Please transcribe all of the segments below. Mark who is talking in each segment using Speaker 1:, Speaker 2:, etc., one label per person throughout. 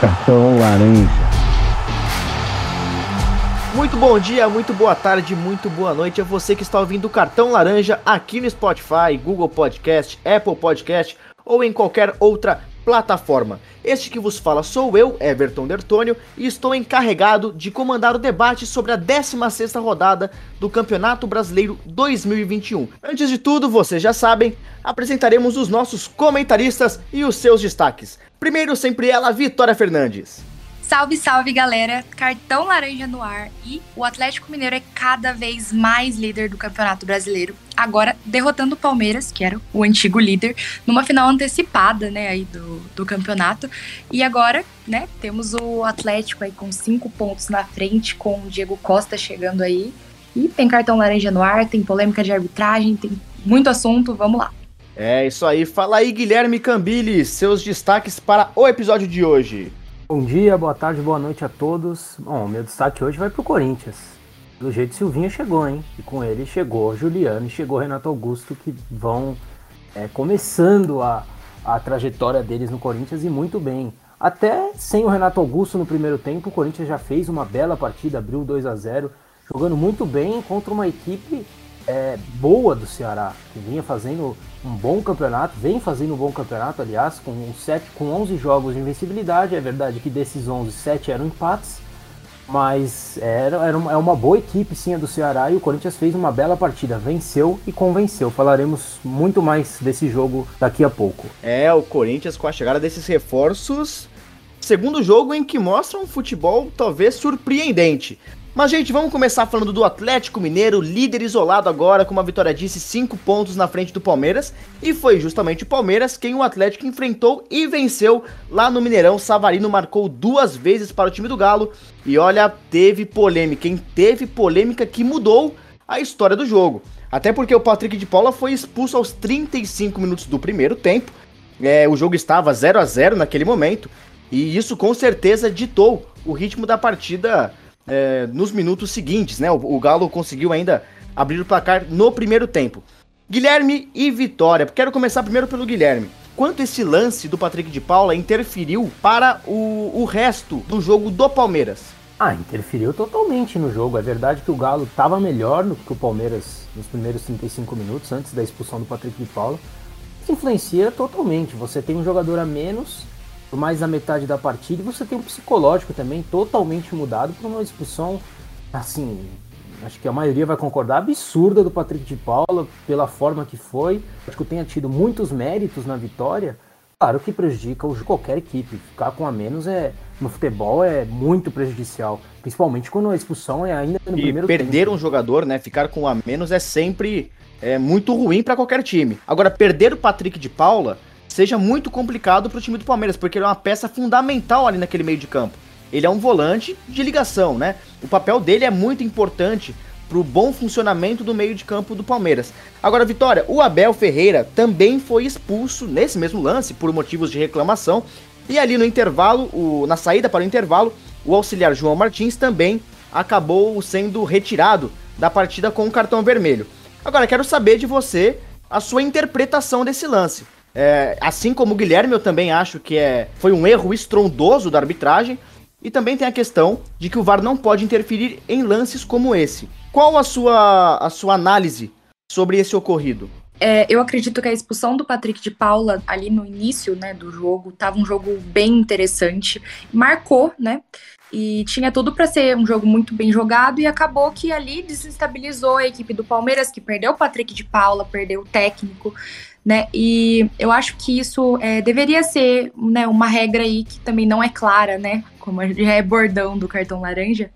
Speaker 1: Cartão laranja.
Speaker 2: Muito bom dia, muito boa tarde, muito boa noite a você que está ouvindo o Cartão Laranja aqui no Spotify, Google Podcast, Apple Podcast ou em qualquer outra plataforma. Este que vos fala sou eu, Everton Dertônio, e estou encarregado de comandar o debate sobre a 16ª rodada do Campeonato Brasileiro 2021. Antes de tudo, vocês já sabem, apresentaremos os nossos comentaristas e os seus destaques. Primeiro, sempre ela, Vitória Fernandes.
Speaker 3: Salve, salve galera! Cartão laranja no ar e o Atlético Mineiro é cada vez mais líder do Campeonato Brasileiro. Agora derrotando o Palmeiras, que era o antigo líder, numa final antecipada, né, aí do, do campeonato. E agora, né, temos o Atlético aí com cinco pontos na frente, com o Diego Costa chegando aí. E tem cartão laranja no ar, tem polêmica de arbitragem, tem muito assunto, vamos lá.
Speaker 2: É isso aí, fala aí Guilherme Cambili, seus destaques para o episódio de hoje.
Speaker 4: Bom dia, boa tarde, boa noite a todos. Bom, meu destaque hoje vai pro Corinthians. Do jeito Silvinho chegou, hein? E com ele chegou Juliano e chegou Renato Augusto, que vão é, começando a, a trajetória deles no Corinthians e muito bem. Até sem o Renato Augusto no primeiro tempo, o Corinthians já fez uma bela partida, abriu 2 a 0 jogando muito bem contra uma equipe é, boa do Ceará, que vinha fazendo um bom campeonato, vem fazendo um bom campeonato, aliás, com, sete, com 11 jogos de invencibilidade. É verdade que desses 11, 7 eram empates, mas era, era uma, é uma boa equipe sim a do Ceará e o Corinthians fez uma bela partida, venceu e convenceu. Falaremos muito mais desse jogo daqui a pouco.
Speaker 2: É, o Corinthians com a chegada desses reforços, segundo jogo em que mostra um futebol talvez surpreendente. Mas, gente, vamos começar falando do Atlético Mineiro, líder isolado agora, com uma vitória disse 5 pontos na frente do Palmeiras. E foi justamente o Palmeiras quem o Atlético enfrentou e venceu lá no Mineirão. Savarino marcou duas vezes para o time do Galo. E olha, teve polêmica, quem teve polêmica que mudou a história do jogo. Até porque o Patrick de Paula foi expulso aos 35 minutos do primeiro tempo. É, o jogo estava 0 a 0 naquele momento. E isso com certeza ditou o ritmo da partida é, nos minutos seguintes, né? O, o, Galo conseguiu ainda abrir o placar no primeiro tempo. Guilherme e Vitória. Quero começar primeiro pelo Guilherme. Quanto esse lance do Patrick de Paula interferiu para o, o resto do jogo do Palmeiras?
Speaker 4: Ah, interferiu totalmente no jogo. É verdade que o Galo estava melhor do que o Palmeiras nos primeiros 35 minutos, antes da expulsão do Patrick de Paula. Isso influencia totalmente. Você tem um jogador a menos por mais da metade da partida. E você tem um psicológico também totalmente mudado por uma expulsão, assim, acho que a maioria vai concordar, absurda do Patrick de Paula, pela forma que foi. Acho que tenha tido muitos méritos na vitória. Claro que prejudica qualquer equipe. Ficar com a menos é no futebol é muito prejudicial, principalmente quando a expulsão é ainda no
Speaker 2: e
Speaker 4: primeiro
Speaker 2: perder tempo. um jogador, né, ficar com a menos é sempre é muito ruim para qualquer time. Agora perder o Patrick de Paula seja muito complicado para o time do Palmeiras, porque ele é uma peça fundamental ali naquele meio de campo. Ele é um volante de ligação, né? O papel dele é muito importante para o bom funcionamento do meio de campo do Palmeiras. Agora, Vitória, o Abel Ferreira também foi expulso nesse mesmo lance por motivos de reclamação. E ali no intervalo, o, na saída para o intervalo, o auxiliar João Martins também acabou sendo retirado da partida com o cartão vermelho. Agora, quero saber de você a sua interpretação desse lance. É, assim como o Guilherme, eu também acho que é, foi um erro estrondoso da arbitragem. E também tem a questão de que o VAR não pode interferir em lances como esse. Qual a sua, a sua análise sobre esse ocorrido?
Speaker 3: É, eu acredito que a expulsão do Patrick de Paula ali no início né, do jogo estava um jogo bem interessante, marcou, né? E tinha tudo para ser um jogo muito bem jogado e acabou que ali desestabilizou a equipe do Palmeiras, que perdeu o Patrick de Paula, perdeu o técnico né? E eu acho que isso é, deveria ser né, uma regra aí que também não é clara, né? Como já é bordão do cartão laranja,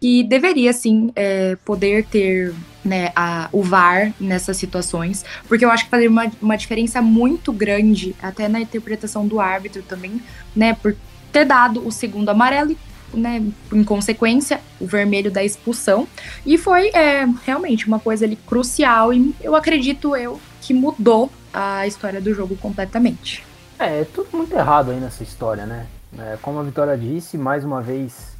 Speaker 3: que deveria sim é, poder ter né, a, o VAR nessas situações, porque eu acho que faria uma, uma diferença muito grande, até na interpretação do árbitro também, né? Por ter dado o segundo amarelo né, em consequência, o vermelho da expulsão. E foi é, realmente uma coisa ali crucial e eu acredito eu que mudou a história do jogo completamente.
Speaker 4: É, é tudo muito errado aí nessa história, né? É, como a Vitória disse, mais uma vez,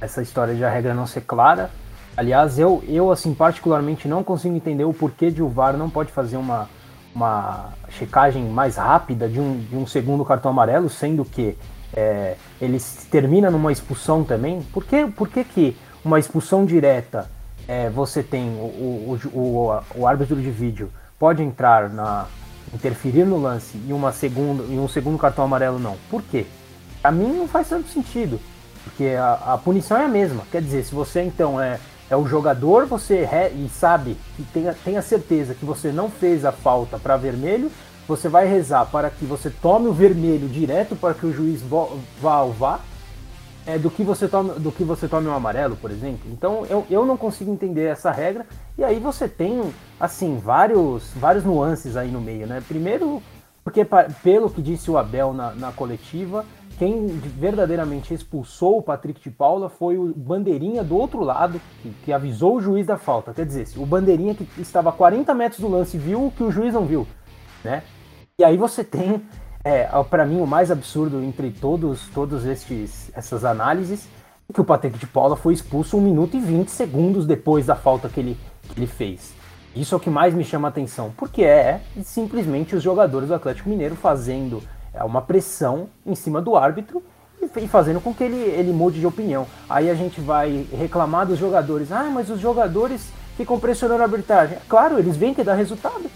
Speaker 4: essa história de a regra não ser clara. Aliás, eu, eu assim, particularmente não consigo entender o porquê de o VAR não pode fazer uma, uma checagem mais rápida de um, de um segundo cartão amarelo, sendo que é, ele termina numa expulsão também. Por que, por que, que uma expulsão direta é, você tem o, o, o, o, árbitro de vídeo pode entrar na interferir no lance e uma segunda e um segundo cartão amarelo não? Por quê? A mim não faz tanto sentido, porque a, a punição é a mesma. Quer dizer, se você então é é o jogador, você re, e sabe que tenha, tenha certeza que você não fez a falta para vermelho, você vai rezar para que você tome o vermelho direto para que o juiz vá ao VAR, é, do, que você tome, do que você tome o amarelo, por exemplo. Então eu, eu não consigo entender essa regra. E aí você tem, assim, vários, vários nuances aí no meio, né? Primeiro, porque pelo que disse o Abel na, na coletiva, quem verdadeiramente expulsou o Patrick de Paula foi o Bandeirinha do outro lado, que, que, avisou o juiz da falta. Quer dizer, o Bandeirinha que estava a 40 metros do lance viu o que o juiz não viu, né? E aí você tem, é, para mim, o mais absurdo entre todos, todos estes, essas análises, que o Patrick de Paula foi expulso 1 minuto e 20 segundos depois da falta que ele, que ele fez. Isso é o que mais me chama a atenção, porque é simplesmente os jogadores do Atlético Mineiro fazendo é, uma pressão em cima do árbitro e fazendo com que ele, ele mude de opinião. Aí a gente vai reclamar dos jogadores. Ah, mas os jogadores ficam pressionando a arbitragem. Claro, eles vêm que dá resultado.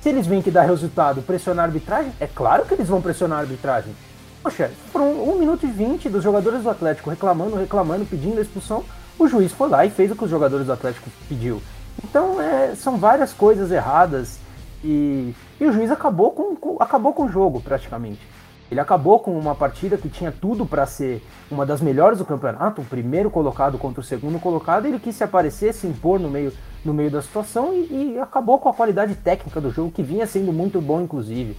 Speaker 4: Se eles veem que dá resultado pressionar a arbitragem, é claro que eles vão pressionar a arbitragem. Poxa, foram 1 minuto e 20 dos jogadores do Atlético reclamando, reclamando, pedindo a expulsão. O juiz foi lá e fez o que os jogadores do Atlético pediu. Então, é, são várias coisas erradas e, e o juiz acabou com, com, acabou com o jogo, praticamente. Ele acabou com uma partida que tinha tudo para ser uma das melhores do campeonato, o primeiro colocado contra o segundo colocado, ele quis se aparecer, se impor no meio, no meio da situação e, e acabou com a qualidade técnica do jogo, que vinha sendo muito bom, inclusive.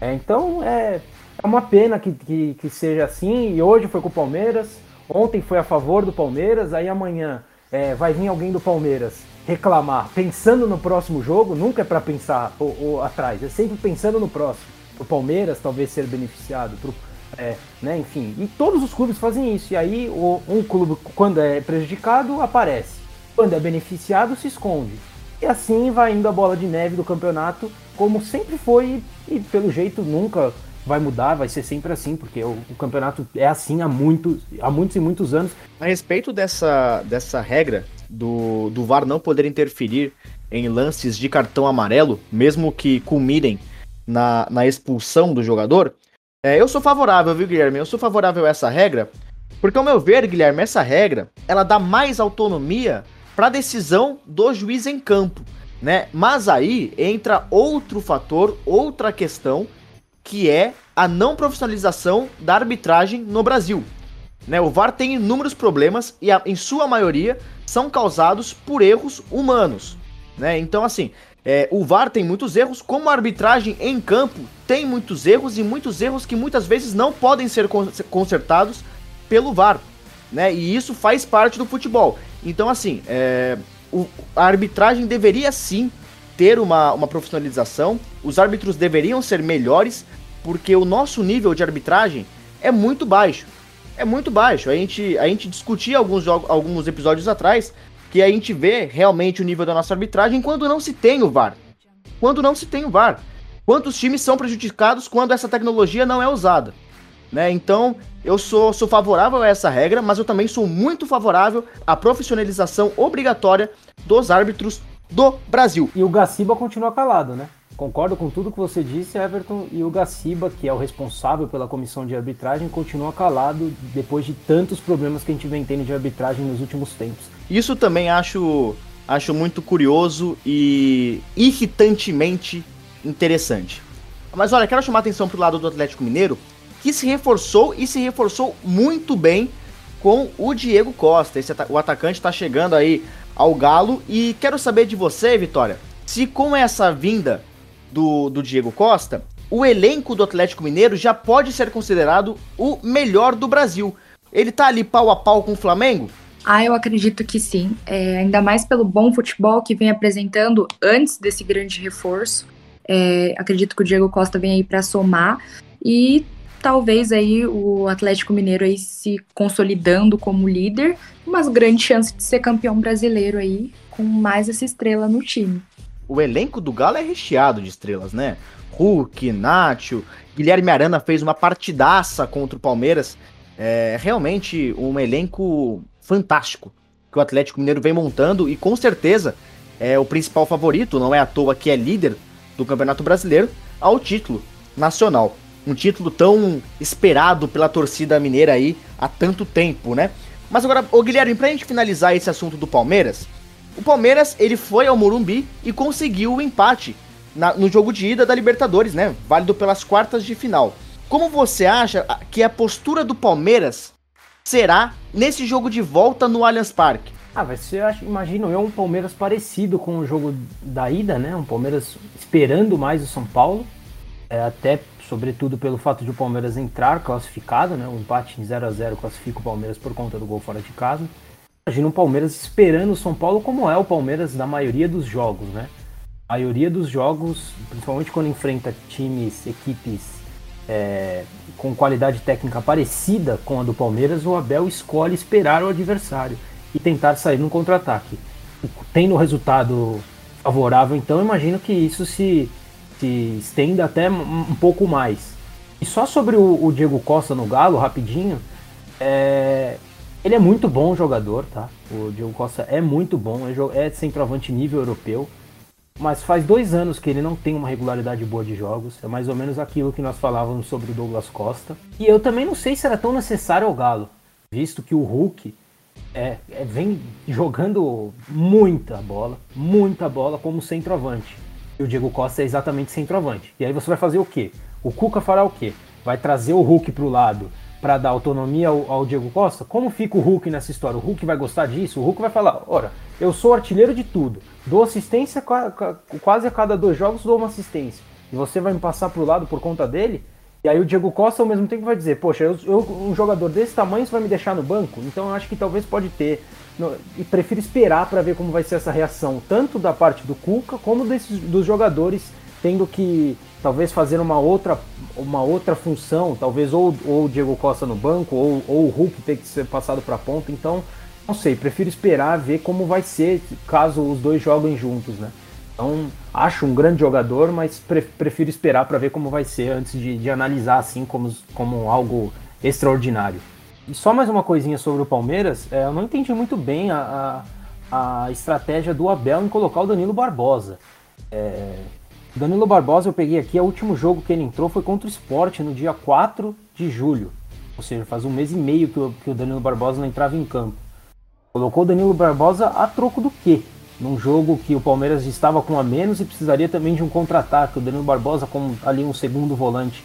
Speaker 4: É, então é, é uma pena que, que, que, seja assim, e hoje foi com o Palmeiras, ontem foi a favor do Palmeiras, aí amanhã é, vai vir alguém do Palmeiras reclamar pensando no próximo jogo, nunca é para pensar ou, atrás, é sempre pensando no próximo. O Palmeiras talvez ser beneficiado, pro, é, né, enfim. E todos os clubes fazem isso. E aí o, um clube, quando é prejudicado, aparece. Quando é beneficiado, se esconde. E assim vai indo a bola de neve do campeonato, como sempre foi, e pelo jeito nunca vai mudar, vai ser sempre assim, porque o, o, campeonato é assim há, muito, há muitos e muitos anos.
Speaker 2: A respeito dessa, dessa regra do, do VAR não poder interferir em lances de cartão amarelo, mesmo que culminem na, na expulsão do jogador, é, eu sou favorável, viu, Guilherme? Eu sou favorável a essa regra, porque, ao meu ver, Guilherme, essa regra ela dá mais autonomia para a decisão do juiz em campo, né? Mas aí entra outro fator, outra questão que é a não profissionalização da arbitragem no Brasil. Né, o VAR tem inúmeros problemas e, a, em sua maioria, são causados por erros humanos. Né? Então, assim, é, o VAR tem muitos erros, como a arbitragem em campo tem muitos erros e muitos erros que muitas vezes não podem ser consertados pelo VAR. Né? E isso faz parte do futebol. Então, assim, é, o, a arbitragem deveria sim ter uma, uma profissionalização, os árbitros deveriam ser melhores, porque o nosso nível de arbitragem é muito baixo. É muito baixo. A gente, a gente discutia alguns, alguns episódios atrás que a gente vê realmente o nível da nossa arbitragem quando não se tem o VAR. Quando não se tem o VAR. Quantos times são prejudicados quando essa tecnologia não é usada? Né? Então, eu sou, sou favorável a essa regra, mas eu também sou muito favorável à profissionalização obrigatória dos árbitros do Brasil.
Speaker 4: E o Gaciba continua calado, né? Concordo com tudo que você disse, Everton, e o Gaciba, que é o responsável pela comissão de arbitragem, continua calado depois de tantos problemas que a gente vem tendo de arbitragem nos últimos tempos.
Speaker 2: Isso também acho, acho muito curioso e irritantemente interessante. Mas olha, quero chamar a atenção para o lado do Atlético Mineiro, que se reforçou e se reforçou muito bem com o Diego Costa. Esse, o atacante está chegando aí ao Galo e quero saber de você, Vitória, se com essa vinda do, do Diego Costa, o elenco do Atlético Mineiro já pode ser considerado o melhor do Brasil. Ele tá ali pau a pau com o Flamengo?
Speaker 3: Ah, eu acredito que sim. É, ainda mais pelo bom futebol que vem apresentando antes desse grande reforço. É, acredito que o Diego Costa vem aí para somar e talvez aí o Atlético Mineiro aí se consolidando como líder, umas grandes chances de ser campeão brasileiro aí com mais essa estrela no time.
Speaker 2: O elenco do Galo é recheado de estrelas, né? Hulk, Nacho, Guilherme Arana fez uma partidaça contra o Palmeiras. É realmente um elenco fantástico que o Atlético Mineiro vem montando e com certeza é o principal favorito, não é à toa que é líder do Campeonato Brasileiro, ao título nacional. Um título tão esperado pela torcida mineira aí há tanto tempo, né? Mas agora, ô Guilherme, pra gente finalizar esse assunto do Palmeiras, o Palmeiras ele foi ao Morumbi e conseguiu o empate na, no jogo de ida da Libertadores, né? Válido pelas quartas de final. Como você acha que a postura do Palmeiras será nesse jogo de volta no Allianz Parque?
Speaker 4: Ah, vai ser, imagino eu, um Palmeiras parecido com o jogo da ida, né? Um Palmeiras esperando mais o São Paulo, é, até sobretudo pelo fato de o Palmeiras entrar classificado, né? O empate em 0 a 0 classifica o Palmeiras por conta do gol fora de casa. Imagina o Palmeiras esperando o São Paulo como é o Palmeiras da maioria dos jogos, né? A maioria dos jogos, principalmente quando enfrenta times, equipes é, com qualidade técnica parecida com a do Palmeiras, o Abel escolhe esperar o adversário e tentar sair no contra-ataque. Tendo resultado favorável, então imagino que isso se, se estenda até um pouco mais. E só sobre o, o Diego Costa no Galo, rapidinho, é, ele é muito bom jogador, tá? O Diego Costa é muito bom, é, é centroavante nível europeu. Mas faz dois anos que ele não tem uma regularidade boa de jogos. É mais ou menos aquilo que nós falávamos sobre o Douglas Costa. E eu também não sei se era tão necessário ao Galo, visto que o Hulk é, é, vem jogando muita bola, muita bola como centroavante. E o Diego Costa é exatamente centroavante. E aí você vai fazer o quê? O Cuca fará o quê? Vai trazer o Hulk para o lado para dar autonomia ao, ao, Diego Costa? Como fica o Hulk nessa história? O Hulk vai gostar disso? O Hulk vai falar: ora, eu sou artilheiro de tudo, dou assistência quase a cada dois jogos, dou uma assistência. E você vai me passar para o lado por conta dele? E aí o Diego Costa ao mesmo tempo vai dizer, poxa, eu, eu, um jogador desse tamanho vai me deixar no banco? Então eu acho que talvez pode ter. No, e prefiro esperar para ver como vai ser essa reação, tanto da parte do Cuca como desses, dos jogadores tendo que talvez fazer uma outra, uma outra função, talvez ou, ou o Diego Costa no banco, ou, ou o Hulk ter que ser passado para a ponta. Então, não sei, prefiro esperar ver como vai ser caso os dois joguem juntos, né? Então, acho um grande jogador, mas pre prefiro esperar para ver como vai ser antes de, de, analisar assim como, como algo extraordinário. E só mais uma coisinha sobre o Palmeiras, é, eu não entendi muito bem a, a, a, estratégia do Abel em colocar o Danilo Barbosa. É, Danilo Barbosa, eu peguei aqui, o último jogo que ele entrou foi contra o Sport no dia 4 de julho. Ou seja, faz um mês e meio que o, que o Danilo Barbosa não entrava em campo. Colocou o Danilo Barbosa a troco do quê? num jogo que o Palmeiras estava com a menos e precisaria também de um contra-ataque. O Danilo Barbosa como ali um segundo volante,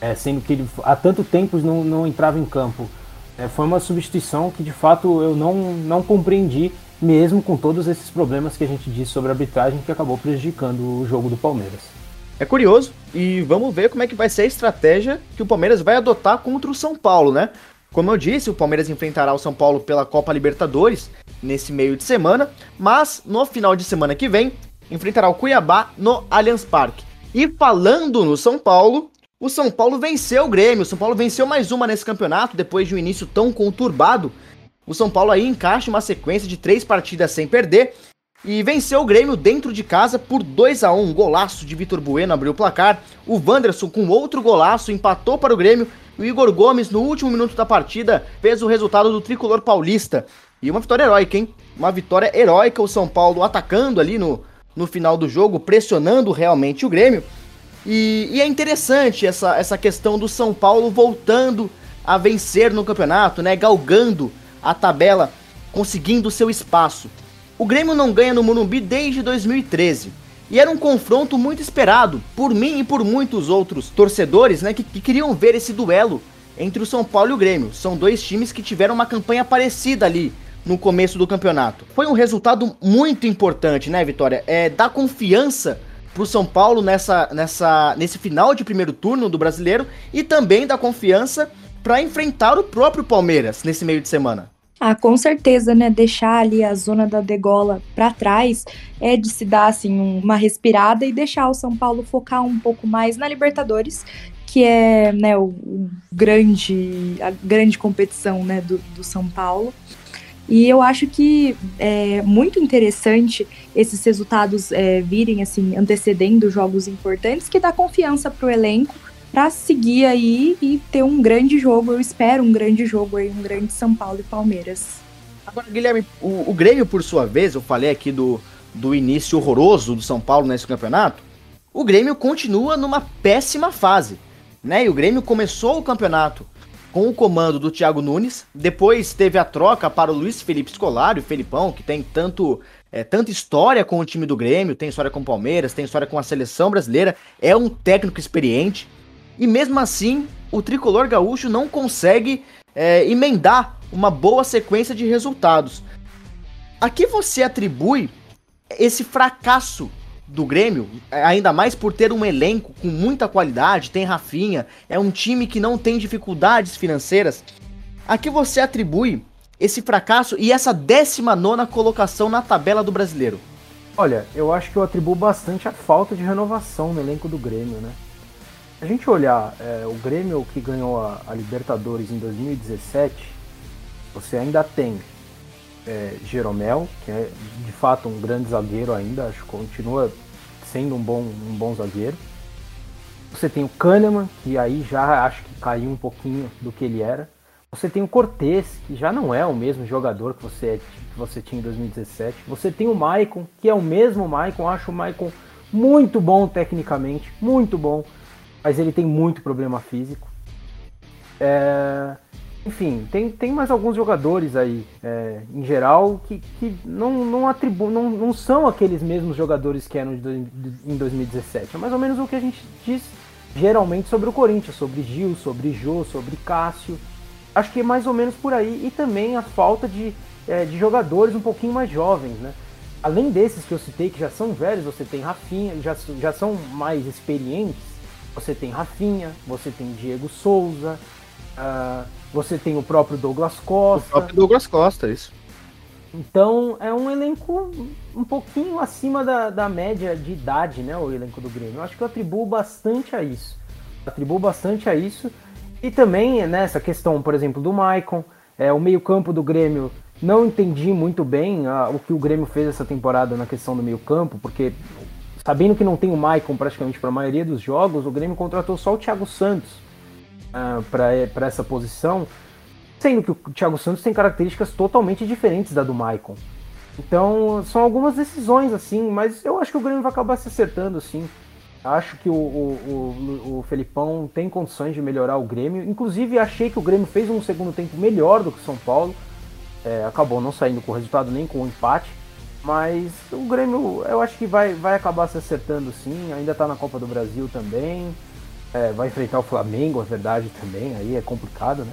Speaker 4: é, sendo que ele há tanto tempo não, não entrava em campo. É, foi uma substituição que de fato eu não, não compreendi, mesmo com todos esses problemas que a gente disse sobre a arbitragem que acabou prejudicando o jogo do Palmeiras.
Speaker 2: É curioso e vamos ver como é que vai ser a estratégia que o Palmeiras vai adotar contra o São Paulo, né? Como eu disse, o Palmeiras enfrentará o São Paulo pela Copa Libertadores nesse meio de semana, mas no final de semana que vem enfrentará o Cuiabá no Allianz Parque. E falando no São Paulo, o São Paulo venceu o Grêmio. O São Paulo venceu mais uma nesse campeonato depois de um início tão conturbado. O São Paulo aí encaixa uma sequência de três partidas sem perder e venceu o Grêmio dentro de casa por 2 a 1 Um golaço de Vitor Bueno abriu o placar. O Wanderson com outro golaço empatou para o Grêmio o Igor Gomes, no último minuto da partida, fez o resultado do tricolor paulista. E uma vitória heróica, hein? Uma vitória heróica, o São Paulo atacando ali no, no final do jogo, pressionando realmente o Grêmio. E, e, é interessante essa, essa questão do São Paulo voltando a vencer no campeonato, né? Galgando a tabela, conseguindo seu espaço. O Grêmio não ganha no Morumbi desde 2013. E era um confronto muito esperado por mim e por muitos outros torcedores, né, que, que queriam ver esse duelo entre o São Paulo e o Grêmio. São dois times que tiveram uma campanha parecida ali no começo do campeonato. Foi um resultado muito importante, né, Vitória? É dar confiança pro São Paulo nessa, nessa, nesse final de primeiro turno do Brasileiro e também dar confiança para enfrentar o próprio Palmeiras nesse meio de semana.
Speaker 3: Ah, com certeza, né? Deixar ali a zona da degola para trás é de se dar assim uma respirada e deixar o São Paulo focar um pouco mais na Libertadores, que é né, o, o grande, a grande competição né, do, do São Paulo. E eu acho que é muito interessante esses resultados é, virem assim antecedendo jogos importantes, que dá confiança para o elenco para seguir aí e ter um grande jogo. Eu espero um grande jogo aí, um grande São Paulo e Palmeiras.
Speaker 2: Agora, Guilherme, o, o Grêmio, por sua vez, eu falei aqui do, do início horroroso do São Paulo nesse campeonato. O Grêmio continua numa péssima fase, né? E o Grêmio começou o campeonato com o comando do Thiago Nunes, depois teve a troca para o Luiz Felipe Scolari, o Felipão, que tem tanto é, tanta história com o time do Grêmio, tem história com o Palmeiras, tem história com a seleção brasileira, é um técnico experiente, e mesmo assim o tricolor gaúcho não consegue é, emendar uma boa sequência de resultados. A que você atribui esse fracasso do Grêmio, ainda mais por ter um elenco com muita qualidade, tem Rafinha, é um time que não tem dificuldades financeiras. A que você atribui esse fracasso e essa 19 colocação na tabela do brasileiro?
Speaker 4: Olha, eu acho que eu atribuo bastante a falta de renovação no elenco do Grêmio, né? A gente olhar é, o Grêmio que ganhou a, a, Libertadores em 2017, você ainda tem é, Jeromel, que é de fato um grande zagueiro ainda, acho que continua sendo um bom, um bom zagueiro. Você tem o Kahneman, que aí já acho que caiu um pouquinho do que ele era. Você tem o Cortez, que já não é o mesmo jogador que você, que você tinha em 2017. Você tem o Maicon, que é o mesmo Maicon. Acho o Maicon muito bom tecnicamente, muito bom mas ele tem muito problema físico. É, enfim, tem, tem mais alguns jogadores aí, é, em geral, que, que não, não, atribu não, não são aqueles mesmos jogadores que eram em 2017. É mais ou menos o que a gente diz geralmente sobre o Corinthians, sobre Gil, sobre Jô, sobre Cássio. Acho que é mais ou menos por aí. E também a falta de, é, de jogadores um pouquinho mais jovens, né? Além desses que eu citei, que já são velhos, você tem Rafinha, já, já são mais experientes, você tem Rafinha, você tem Diego Souza, uh, você tem o próprio Douglas Costa.
Speaker 2: O próprio Douglas Costa, isso.
Speaker 4: Então é um elenco um pouquinho acima da, da média de idade, né? O elenco do Grêmio. Eu acho que eu atribuo bastante a isso. atribuo bastante a isso. E também nessa né, questão, por exemplo, do Maicon, é, o meio-campo do Grêmio. Não entendi muito bem uh, o que o Grêmio fez essa temporada na questão do meio-campo, porque sabendo que não tem o Maicon praticamente para a maioria dos jogos, o Grêmio contratou só o Thiago Santos uh, para essa posição, sendo que o Thiago Santos tem características totalmente diferentes da do Maicon. Então, são algumas decisões assim, mas eu acho que o Grêmio vai acabar se acertando sim. Acho que o, o, o, o Felipão tem condições de melhorar o Grêmio. Inclusive, achei que o Grêmio fez um segundo tempo melhor do que o São Paulo. É, acabou não saindo com o resultado nem com o empate. Mas o Grêmio, eu acho que vai, vai acabar se acertando sim. Ainda está na Copa do Brasil também. É, vai enfrentar o Flamengo, é verdade também. Aí é complicado, né?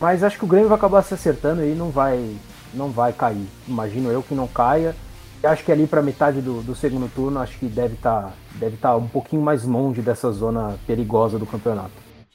Speaker 4: Mas acho que o Grêmio vai acabar se acertando e não vai, não vai cair. Imagino eu que não caia. Acho que ali para metade do, do, segundo turno, acho que deve estar tá, deve tá um pouquinho mais longe dessa zona perigosa do campeonato.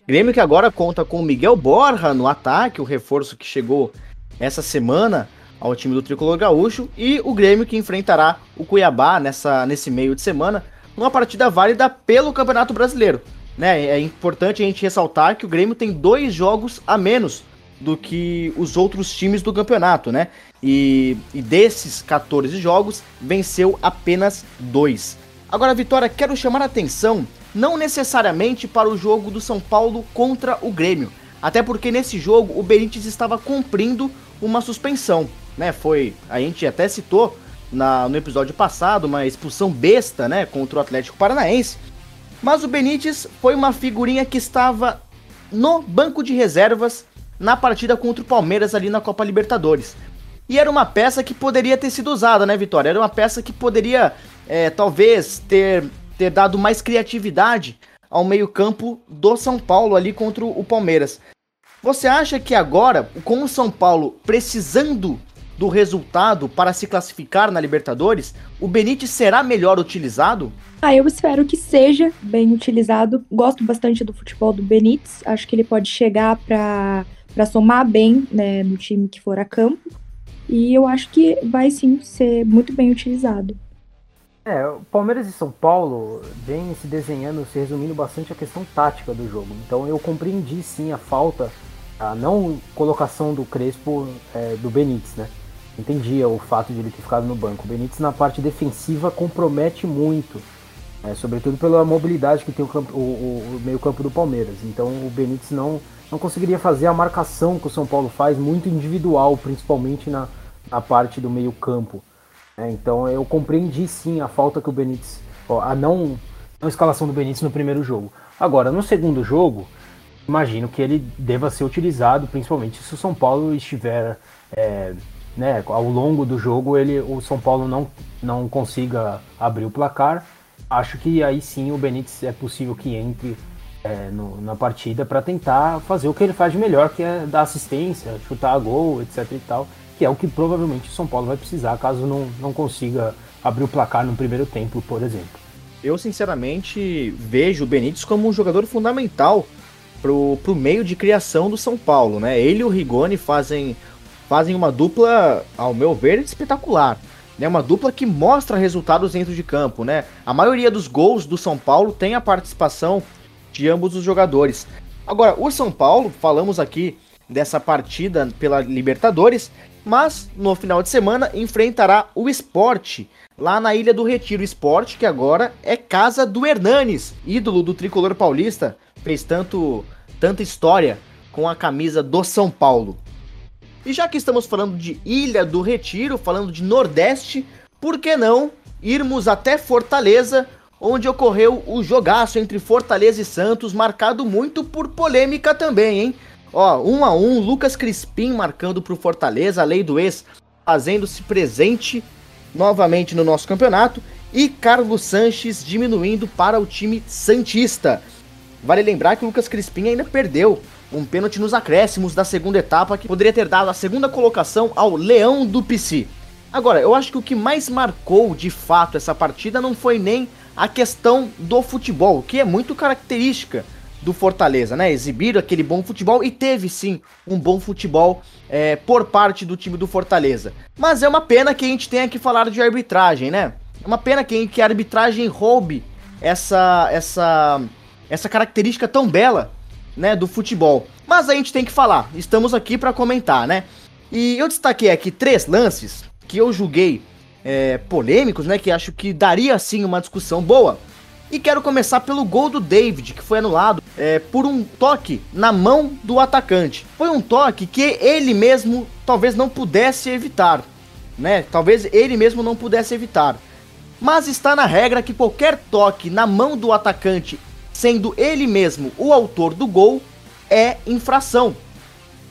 Speaker 2: Grêmio que agora conta com o Miguel Borja no ataque, o reforço que chegou essa semana ao time do Tricolor Gaúcho e o Grêmio que enfrentará o Cuiabá nessa, nesse meio de semana, numa partida válida pelo Campeonato Brasileiro. Né? É importante a gente ressaltar que o Grêmio tem dois jogos a menos do que os outros times do campeonato, né? E, e desses 14 jogos, venceu apenas dois. Agora, Vitória, quero chamar a atenção não necessariamente para o jogo do São Paulo contra o Grêmio, até porque nesse jogo o Benítez estava cumprindo uma suspensão né? Foi. A gente até citou na, no episódio passado uma expulsão besta, né? Contra o Atlético Paranaense. Mas o Benítez foi uma figurinha que estava no banco de reservas na partida contra o Palmeiras ali na Copa Libertadores. E era uma peça que poderia ter sido usada, né, Vitória? Era uma peça que poderia, é, talvez, ter, ter dado mais criatividade ao meio-campo do São Paulo ali contra o Palmeiras. Você acha que agora, com o São Paulo precisando do resultado para se classificar na Libertadores, o Benítez será melhor utilizado?
Speaker 3: Ah, eu espero que seja bem utilizado. Gosto bastante do futebol do Benítez. Acho que ele pode chegar para somar bem né, no time que for a campo. E eu acho que vai sim ser muito bem utilizado.
Speaker 4: É, o Palmeiras e São Paulo vem se desenhando, se resumindo bastante a questão tática do jogo. Então eu compreendi sim a falta, a não colocação do Crespo é, do Benítez, né? Entendia o fato de ele ter ficado no banco. O Benítez na parte defensiva compromete muito, é, sobretudo pela mobilidade que tem o, campo, o, o meio campo do Palmeiras. Então o Benítez não, não conseguiria fazer a marcação que o São Paulo faz, muito individual, principalmente na, na parte do meio campo. É, então eu compreendi sim a falta que o Benítez, ó, a não, não escalação do Benítez no primeiro jogo. Agora, no segundo jogo, imagino que ele deva ser utilizado, principalmente se o São Paulo estiver é, né, ao longo do jogo ele, o São Paulo não, não consiga abrir o placar, acho que aí sim o Benítez é possível que entre é, no, na partida para tentar fazer o que ele faz de melhor, que é dar assistência, chutar a gol, etc e tal, que é o que provavelmente o São Paulo vai precisar caso não, não consiga abrir o placar no primeiro tempo, por exemplo.
Speaker 2: Eu sinceramente vejo o Benítez como um jogador fundamental pro, pro meio de criação do São Paulo, né? Ele e o Rigoni fazem fazem uma dupla, ao meu ver, espetacular. Né, uma dupla que mostra resultados dentro de campo, né? A maioria dos gols do São Paulo tem a participação de ambos os jogadores. Agora, o São Paulo, falamos aqui dessa partida pela Libertadores, mas no final de semana enfrentará o Esporte lá na Ilha do Retiro. Esporte que agora é casa do Hernanes, ídolo do tricolor paulista, fez tanto tanta história com a camisa do São Paulo. E já que estamos falando de Ilha do Retiro, falando de Nordeste, por que não irmos até Fortaleza, onde ocorreu o jogaço entre Fortaleza e Santos, marcado muito por polêmica também, hein? Ó, um a um, Lucas Crispim marcando pro Fortaleza, a lei do ex fazendo-se presente novamente no nosso campeonato e Carlos Sanches diminuindo para o time Santista. Vale lembrar que o Lucas Crispim ainda perdeu um pênalti nos acréscimos da segunda etapa que poderia ter dado a segunda colocação ao Leão do PC. Agora, eu acho que o que mais marcou de fato essa partida não foi nem a questão do futebol, que é muito característica do Fortaleza, né? Exibir aquele bom futebol e teve sim um bom futebol é, por parte do time do Fortaleza. Mas é uma pena que a gente tenha que falar de arbitragem, né? É uma pena que, que a arbitragem roube essa, essa, essa característica tão bela né, do futebol. Mas a gente tem que falar, estamos aqui para comentar, né? E eu destaquei aqui três lances que eu julguei é, polêmicos, né? Que acho que daria sim uma discussão boa. E quero começar pelo gol do David, que foi anulado é, por um toque na mão do atacante. Foi um toque que ele mesmo talvez não pudesse evitar, né? Talvez ele mesmo não pudesse evitar. Mas está na regra que qualquer toque na mão do atacante sendo ele mesmo o autor do gol, é infração.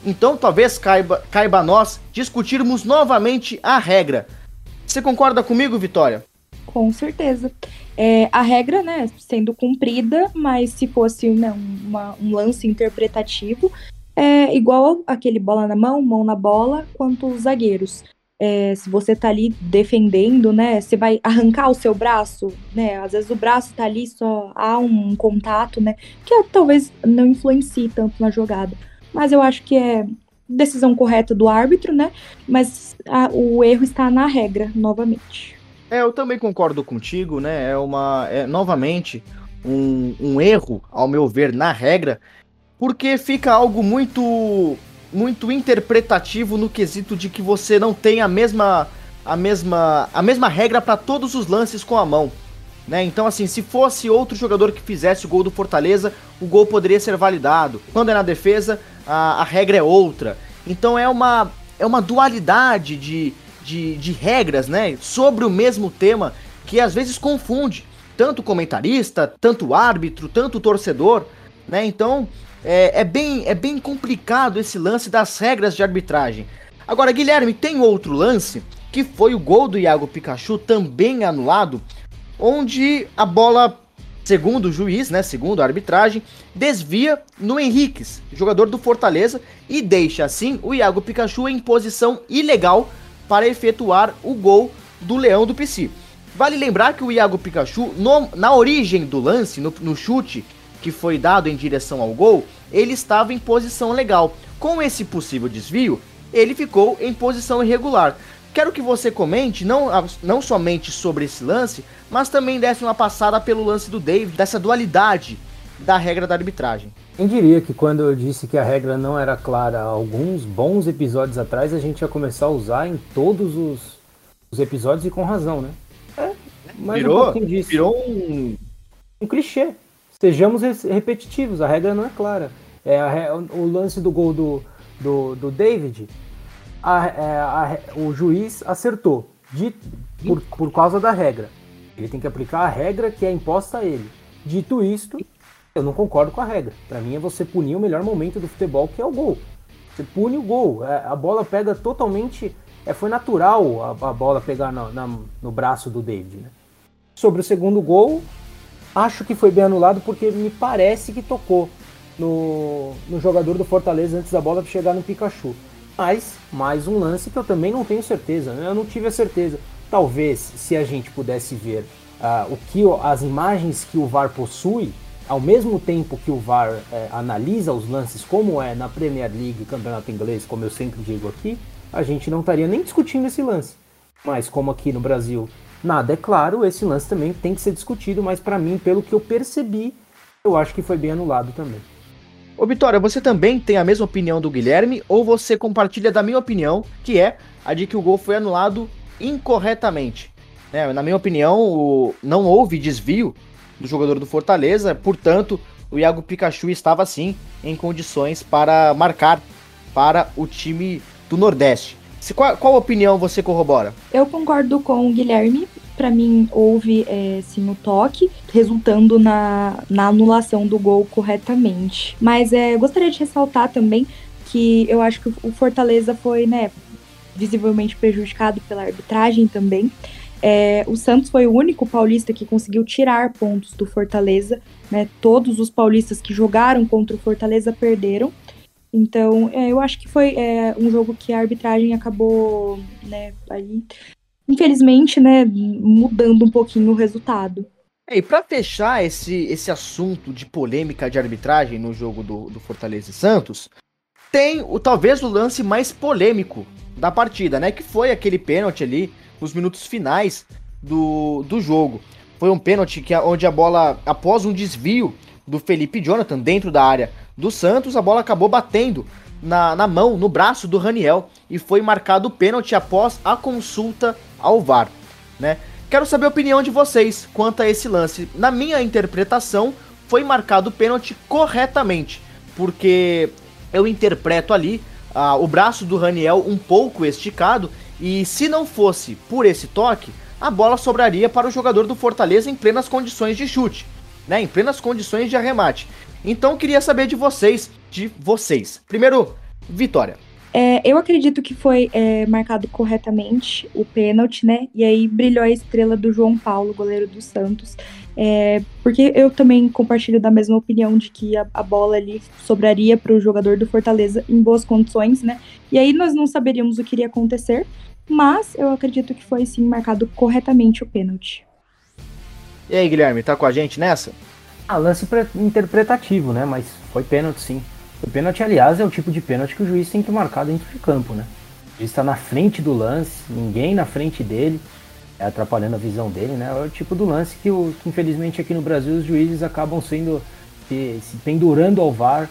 Speaker 2: Então talvez caiba, caiba a nós discutirmos novamente a regra. Você concorda comigo, Vitória?
Speaker 3: Com certeza. É, a regra, né, sendo cumprida, mas se fosse né, uma, um lance interpretativo, é igual aquele bola na mão, mão na bola, quanto os zagueiros é, se você tá ali defendendo, né, você vai arrancar o seu braço, né, às vezes o braço tá ali, só há um contato, né, que talvez não influencie tanto na jogada. Mas eu acho que é decisão correta do árbitro, né, mas a, o erro está na regra, novamente.
Speaker 2: É, eu também concordo contigo, né, é uma, é, novamente, um, um erro, ao meu ver, na regra, porque fica algo muito muito interpretativo no quesito de que você não tem a mesma a mesma a mesma regra para todos os lances com a mão, né? Então assim, se fosse outro jogador que fizesse o gol do Fortaleza, o gol poderia ser validado. Quando é na defesa, a, a regra é outra. Então é uma é uma dualidade de, de, de regras, né, sobre o mesmo tema que às vezes confunde tanto comentarista, tanto árbitro, tanto torcedor, né? Então, é, é, bem, é bem complicado esse lance das regras de arbitragem. Agora, Guilherme, tem outro lance que foi o gol do Iago Pikachu, também anulado, onde a bola, segundo o juiz, né, segundo a arbitragem, desvia no Henriques, jogador do Fortaleza, e deixa assim o Iago Pikachu em posição ilegal para efetuar o gol do Leão do PC. Vale lembrar que o Iago Pikachu, no, na origem do lance, no, no chute que foi dado em direção ao gol, ele estava em posição legal. Com esse possível desvio, ele ficou em posição irregular. Quero que você comente não, não somente sobre esse lance, mas também desse uma passada pelo lance do David, dessa dualidade da regra da arbitragem.
Speaker 4: Quem diria que quando eu disse que a regra não era clara alguns bons episódios atrás, a gente ia começar a usar em todos os, os episódios e com razão, né?
Speaker 2: É, mas virou, um disso. virou um...
Speaker 4: um clichê. Sejamos repetitivos, a regra não é clara. É a, o lance do gol do, do, do David, a, é, a, o juiz acertou de, por, por causa da regra. Ele tem que aplicar a regra que é imposta a ele. Dito isto, eu não concordo com a regra. Para mim é você punir o melhor momento do futebol, que é o gol. Você pune o gol. É, a bola pega totalmente. É, foi natural a, a bola pegar no, na, no braço do David. Né? Sobre o segundo gol, acho que foi bem anulado porque me parece que tocou no, no jogador do Fortaleza antes da bola chegar no Pikachu. Mas, mais um lance que eu também não tenho certeza, eu não tive a certeza. Talvez, se a gente pudesse ver uh, o que as imagens que o VAR possui, ao mesmo tempo que o VAR é, analisa os lances, como é na Premier League, campeonato inglês, como eu sempre digo aqui, a gente não estaria nem discutindo esse lance. Mas como aqui no Brasil nada é claro, esse lance também tem que ser discutido, mas para mim, pelo que eu percebi, eu acho que foi bem anulado também.
Speaker 2: Ô Vitória, você também tem a mesma opinião do Guilherme ou você compartilha da minha opinião, que é a de que o gol foi anulado incorretamente? É, na minha opinião, o... não houve desvio do jogador do Fortaleza, portanto, o Iago Pikachu estava sim em condições para marcar para o time do Nordeste. Qual, qual opinião você corrobora?
Speaker 3: Eu concordo com o Guilherme para mim houve é, sim o toque, resultando na, na anulação do gol corretamente. Mas é, gostaria de ressaltar também que eu acho que o Fortaleza foi, né, visivelmente prejudicado pela arbitragem também. É, o Santos foi o único paulista que conseguiu tirar pontos do Fortaleza, né? Todos os paulistas que jogaram contra o Fortaleza perderam. Então, é, eu acho que foi é, um jogo que a arbitragem acabou, né, aí infelizmente, né, mudando um pouquinho o resultado.
Speaker 2: É, e para fechar esse, esse assunto de polêmica de arbitragem no jogo do, do Fortaleza e Santos, tem o talvez o lance mais polêmico da partida, né? Que foi aquele pênalti ali nos minutos finais do, do jogo. Foi um pênalti que, onde a bola, após um desvio do Felipe Jonathan dentro da área do Santos, a bola acabou batendo na, na mão, no braço do Raniel e foi marcado o pênalti após a consulta ao VAR, né? Quero saber a opinião de vocês quanto a esse lance. Na minha interpretação, foi marcado o pênalti corretamente, porque eu interpreto ali ah, o braço do Raniel um pouco esticado e se não fosse por esse toque, a bola sobraria para o jogador do Fortaleza em plenas condições de chute, né? Em plenas condições de arremate. Então queria saber de vocês, de vocês. Primeiro, Vitória.
Speaker 3: É, eu acredito que foi é, marcado corretamente o pênalti, né? E aí brilhou a estrela do João Paulo, goleiro do Santos. É, porque eu também compartilho da mesma opinião de que a, a bola ali sobraria para o jogador do Fortaleza em boas condições, né? E aí nós não saberíamos o que iria acontecer, mas eu acredito que foi sim marcado corretamente o pênalti.
Speaker 2: E aí, Guilherme, tá com a gente nessa?
Speaker 4: Ah, lance interpretativo, né? Mas foi pênalti sim. O pênalti, aliás, é o tipo de pênalti que o juiz tem que marcar dentro de campo, né? O juiz está na frente do lance, ninguém na frente dele, é atrapalhando a visão dele, né? É o tipo do lance que, o, que infelizmente aqui no Brasil os juízes acabam sendo se, se pendurando ao VAR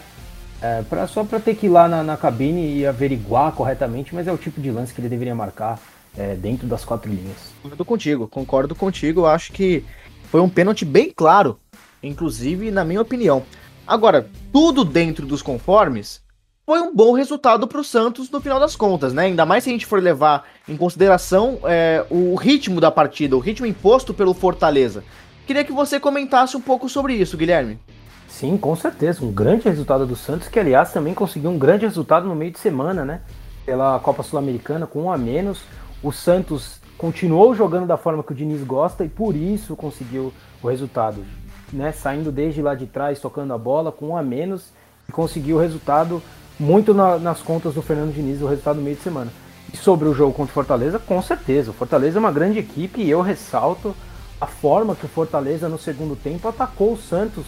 Speaker 4: é, pra, só para ter que ir lá na, na, cabine e averiguar corretamente, mas é o tipo de lance que ele deveria marcar é, dentro das quatro linhas.
Speaker 2: Concordo contigo, concordo contigo. Eu acho que foi um pênalti bem claro, inclusive na minha opinião. Agora, tudo dentro dos conformes foi um bom resultado para o Santos no final das contas, né? Ainda mais se a gente for levar em consideração é, o ritmo da partida, o ritmo imposto pelo Fortaleza. Queria que você comentasse um pouco sobre isso, Guilherme.
Speaker 4: Sim, com certeza. Um grande resultado do Santos, que aliás também conseguiu um grande resultado no meio de semana, né? Pela Copa Sul-Americana, com um a menos. O Santos continuou jogando da forma que o Diniz gosta e por isso conseguiu o resultado né, saindo desde lá de trás, tocando a bola com um a menos e conseguiu o resultado muito na, nas contas do Fernando Diniz, o resultado do meio de semana. E sobre o jogo contra o Fortaleza, com certeza. O Fortaleza é uma grande equipe e eu ressalto a forma que o Fortaleza no segundo tempo atacou o Santos,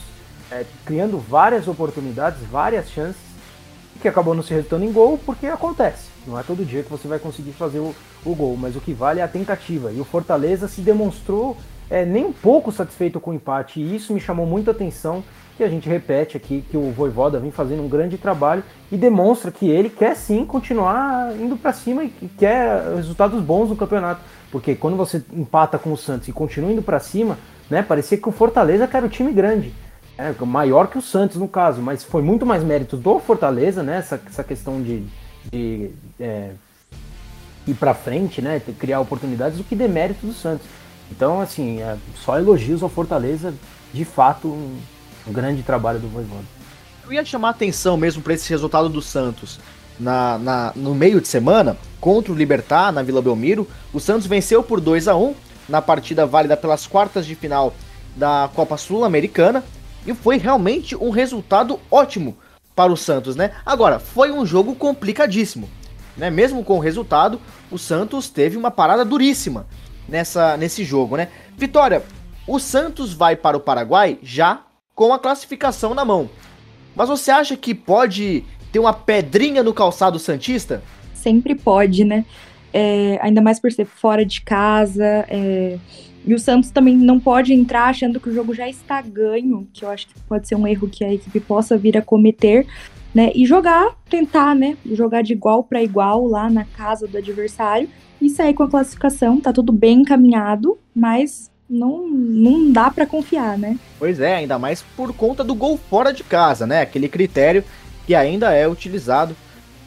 Speaker 4: é, criando várias oportunidades, várias chances, que acabou não se resultando em gol, porque acontece. Não é todo dia que você vai conseguir fazer o, o gol, mas o que vale é a tentativa. E o Fortaleza se demonstrou é, nem um pouco satisfeito com o empate. E isso me chamou muita atenção, que a gente repete aqui, que o Voivoda vem fazendo um grande trabalho e demonstra que ele quer sim continuar indo para cima e quer resultados bons no campeonato. Porque quando você empata com o Santos e continua indo para cima, né, parecia que o Fortaleza era o time grande. É, maior que o Santos no caso, mas foi muito mais mérito do Fortaleza, né? Essa, essa questão de, de é, ir para frente, né? Criar oportunidades do que demérito do Santos. Então, assim, é, só elogios ao Fortaleza, de fato, um, um grande trabalho do Voivoda.
Speaker 2: Eu ia chamar atenção mesmo para esse resultado do Santos. Na, na, no meio de semana, contra o Libertar, na Vila Belmiro, o Santos venceu por 2 a 1 na partida válida pelas quartas de final da Copa Sul-Americana e foi realmente um resultado ótimo para o Santos, né? Agora, foi um jogo complicadíssimo, né? Mesmo com o resultado, o Santos teve uma parada duríssima nessa nesse jogo, né? Vitória, o Santos vai para o Paraguai já com a classificação na mão. Mas você acha que pode ter uma pedrinha no calçado santista?
Speaker 3: Sempre pode, né? É, ainda mais por ser fora de casa, é, e o Santos também não pode entrar achando que o jogo já está ganho, que eu acho que pode ser um erro que a equipe possa vir a cometer, né? E jogar, tentar, né? Jogar de igual para igual lá na casa do adversário e sair com a classificação. Tá tudo bem encaminhado, mas não, não dá para confiar, né?
Speaker 2: Pois é, ainda mais por conta do gol fora de casa, né? Aquele critério que ainda é utilizado